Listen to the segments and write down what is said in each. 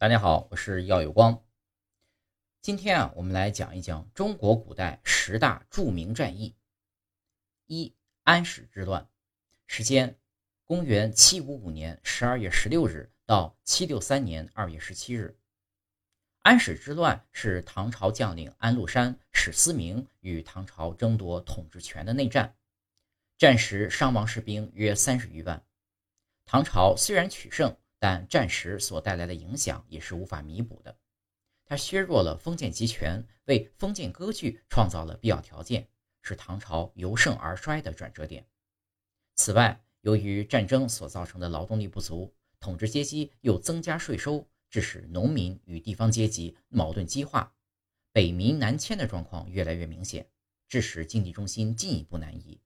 大家好，我是耀有光。今天啊，我们来讲一讲中国古代十大著名战役。一、安史之乱，时间：公元七五五年十二月十六日到七六三年二月十七日。安史之乱是唐朝将领安禄山、史思明与唐朝争夺统治权的内战，战时伤亡士兵约三十余万。唐朝虽然取胜。但战时所带来的影响也是无法弥补的，它削弱了封建集权，为封建割据创造了必要条件，是唐朝由盛而衰的转折点。此外，由于战争所造成的劳动力不足，统治阶级又增加税收，致使农民与地方阶级矛盾激化，北民南迁的状况越来越明显，致使经济中心进一步南移。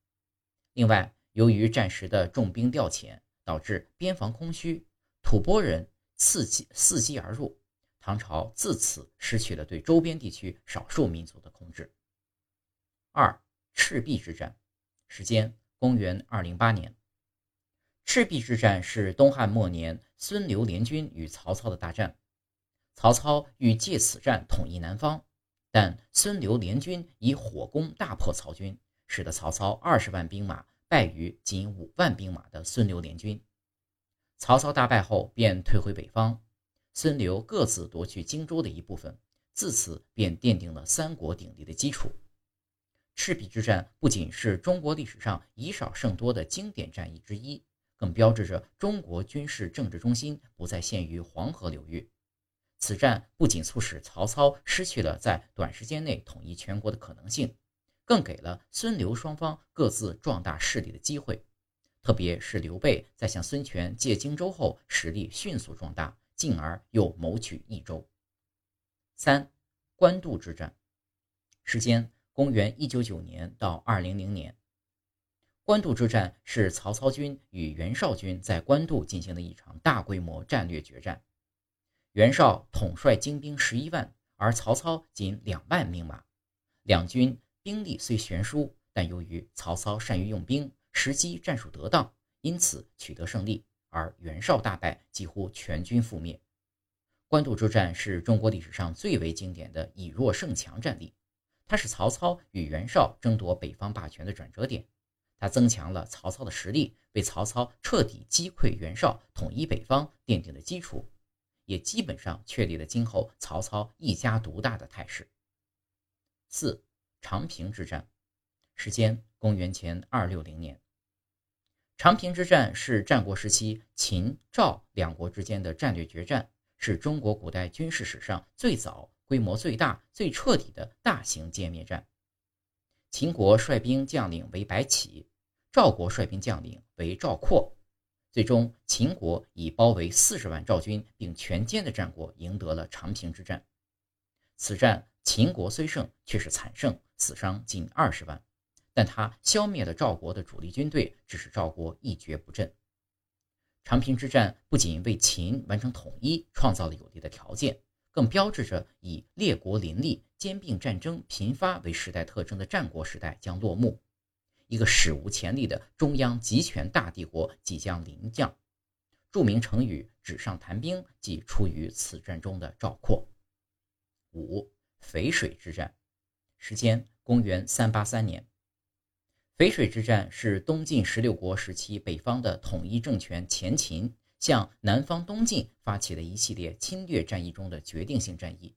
另外，由于战时的重兵调遣，导致边防空虚。吐蕃人伺机伺机而入，唐朝自此失去了对周边地区少数民族的控制。二赤壁之战，时间公元二零八年。赤壁之战是东汉末年孙刘联军与曹操的大战，曹操欲借此战统一南方，但孙刘联军以火攻大破曹军，使得曹操二十万兵马败于仅五万兵马的孙刘联军。曹操大败后，便退回北方，孙刘各自夺去荆州的一部分，自此便奠定了三国鼎立的基础。赤壁之战不仅是中国历史上以少胜多的经典战役之一，更标志着中国军事政治中心不再限于黄河流域。此战不仅促使曹操失去了在短时间内统一全国的可能性，更给了孙刘双方各自壮大势力的机会。特别是刘备在向孙权借荆州后，实力迅速壮大，进而又谋取益州。三、官渡之战，时间公元一九九年到二零零年。官渡之战是曹操军与袁绍军在官渡进行的一场大规模战略决战。袁绍统帅精兵十一万，而曹操仅两万兵马，两军兵力虽悬殊，但由于曹操善于用兵。时机战术得当，因此取得胜利，而袁绍大败，几乎全军覆灭。官渡之战是中国历史上最为经典的以弱胜强战例，它是曹操与袁绍争夺北方霸权的转折点，它增强了曹操的实力，为曹操彻底击溃袁绍、统一北方奠定了基础，也基本上确立了今后曹操一家独大的态势。四长平之战，时间公元前二六零年。长平之战是战国时期秦赵两国之间的战略决战，是中国古代军事史上最早、规模最大、最彻底的大型歼灭战。秦国率兵将领为白起，赵国率兵将领为赵括。最终，秦国以包围四十万赵军并全歼的战果赢得了长平之战。此战，秦国虽胜，却是惨胜，死伤近二十万。但他消灭了赵国的主力军队，致使赵国一蹶不振。长平之战不仅为秦完成统一创造了有利的条件，更标志着以列国林立、兼并战争频发为时代特征的战国时代将落幕，一个史无前例的中央集权大帝国即将临降。著名成语“纸上谈兵”即出于此战中的赵括。五淝水之战，时间公元三八三年。淝水之战是东晋十六国时期北方的统一政权前秦向南方东晋发起的一系列侵略战役中的决定性战役。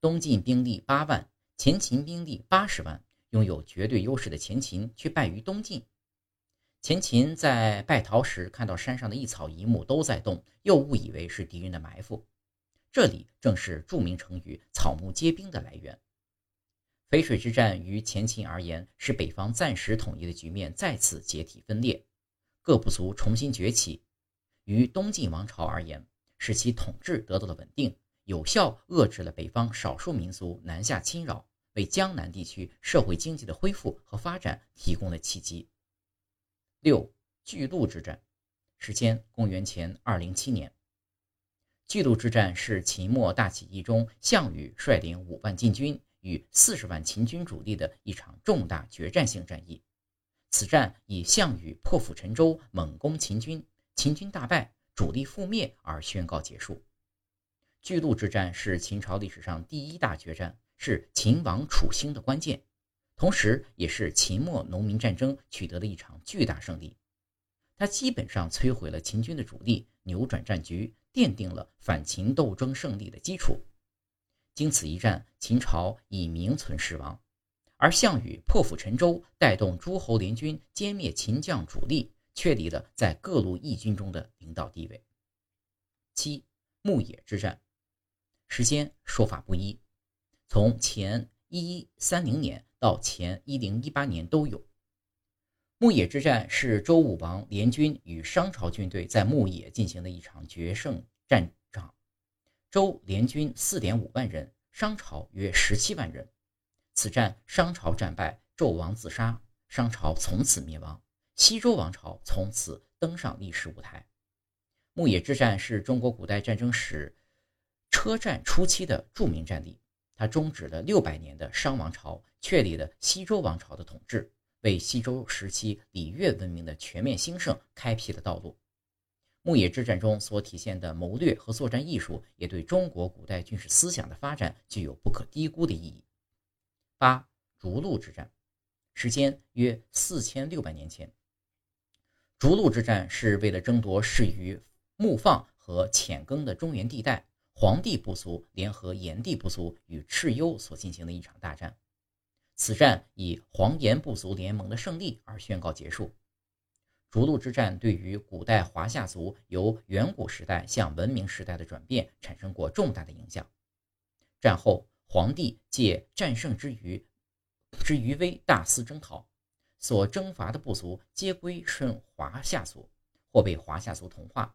东晋兵力八万，前秦兵力八十万，拥有绝对优势的前秦却败于东晋。前秦在败逃时看到山上的一草一木都在动，又误以为是敌人的埋伏。这里正是著名成语“草木皆兵”的来源。淝水之战于前秦而言，是北方暂时统一的局面再次解体分裂，各部族重新崛起；于东晋王朝而言，使其统治得到了稳定，有效遏制了北方少数民族南下侵扰，为江南地区社会经济的恢复和发展提供了契机。六巨鹿之战，时间公元前二零七年。巨鹿之战是秦末大起义中项羽率领五万禁军。与四十万秦军主力的一场重大决战性战役，此战以项羽破釜沉舟、猛攻秦军，秦军大败、主力覆灭而宣告结束。巨鹿之战是秦朝历史上第一大决战，是秦王楚兴的关键，同时也是秦末农民战争取得的一场巨大胜利。它基本上摧毁了秦军的主力，扭转战局，奠定了反秦斗争胜利的基础。经此一战，秦朝已名存实亡，而项羽破釜沉舟，带动诸侯联军歼灭秦将主力，确立了在各路义军中的领导地位。七牧野之战。时间说法不一，从前一一三零年到前一零一八年都有。牧野之战是周武王联军与商朝军队在牧野进行的一场决胜战。周联军四点五万人，商朝约十七万人。此战商朝战败，纣王自杀，商朝从此灭亡，西周王朝从此登上历史舞台。牧野之战是中国古代战争史。车战初期的著名战例，它终止了六百年的商王朝，确立了西周王朝的统治，为西周时期礼乐文明的全面兴盛开辟了道路。牧野之战中所体现的谋略和作战艺术，也对中国古代军事思想的发展具有不可低估的意义。八逐鹿之战，时间约四千六百年前。逐鹿之战是为了争夺适于牧放和浅耕的中原地带。黄帝部族联合炎帝部族与蚩尤所进行的一场大战，此战以黄炎部族联盟的胜利而宣告结束。逐鹿之战对于古代华夏族由远古时代向文明时代的转变产生过重大的影响。战后，黄帝借战胜之余之余威大肆征讨，所征伐的部族皆归顺华夏族，或被华夏族同化。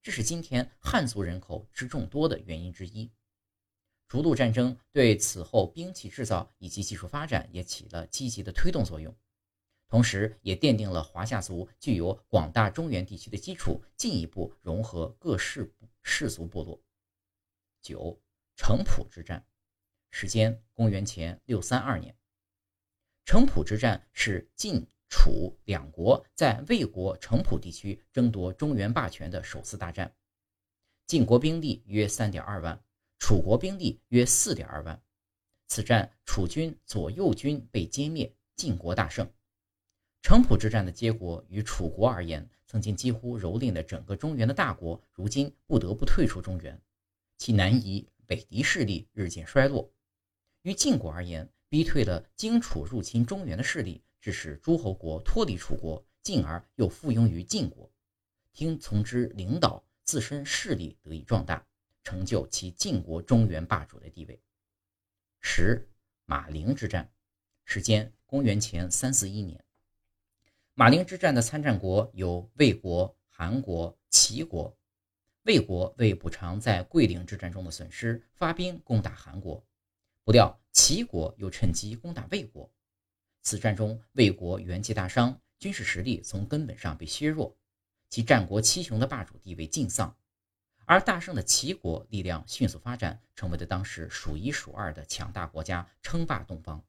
这是今天汉族人口之众多的原因之一。逐鹿战争对此后兵器制造以及技术发展也起了积极的推动作用，同时也奠定了华夏族具有广大中原地区的基础，进一步融合各氏氏族部落。九城濮之战，时间公元前六三二年。城濮之战是晋。楚两国在魏国城濮地区争夺中原霸权的首次大战，晋国兵力约三点二万，楚国兵力约四点二万。此战楚军左右军被歼灭，晋国大胜。城濮之战的结果，于楚国而言，曾经几乎蹂躏了整个中原的大国，如今不得不退出中原，其南夷、北狄势力日渐衰落；于晋国而言，逼退了荆楚入侵中原的势力。致使诸侯国脱离楚国，进而又附庸于晋国，听从之领导，自身势力得以壮大，成就其晋国中原霸主的地位。十马陵之战，时间公元前三四一年。马陵之战的参战国有魏国、韩国、齐国。魏国为补偿在桂陵之战中的损失，发兵攻打韩国，不料齐国又趁机攻打魏国。此战中，魏国元气大伤，军事实力从根本上被削弱，其战国七雄的霸主地位尽丧。而大胜的齐国力量迅速发展，成为了当时数一数二的强大国家，称霸东方。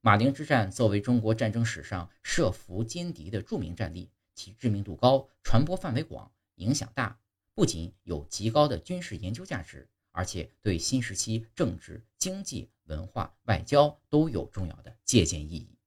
马陵之战作为中国战争史上设伏歼敌的著名战例，其知名度高、传播范围广、影响大，不仅有极高的军事研究价值。而且对新时期政治、经济、文化、外交都有重要的借鉴意义。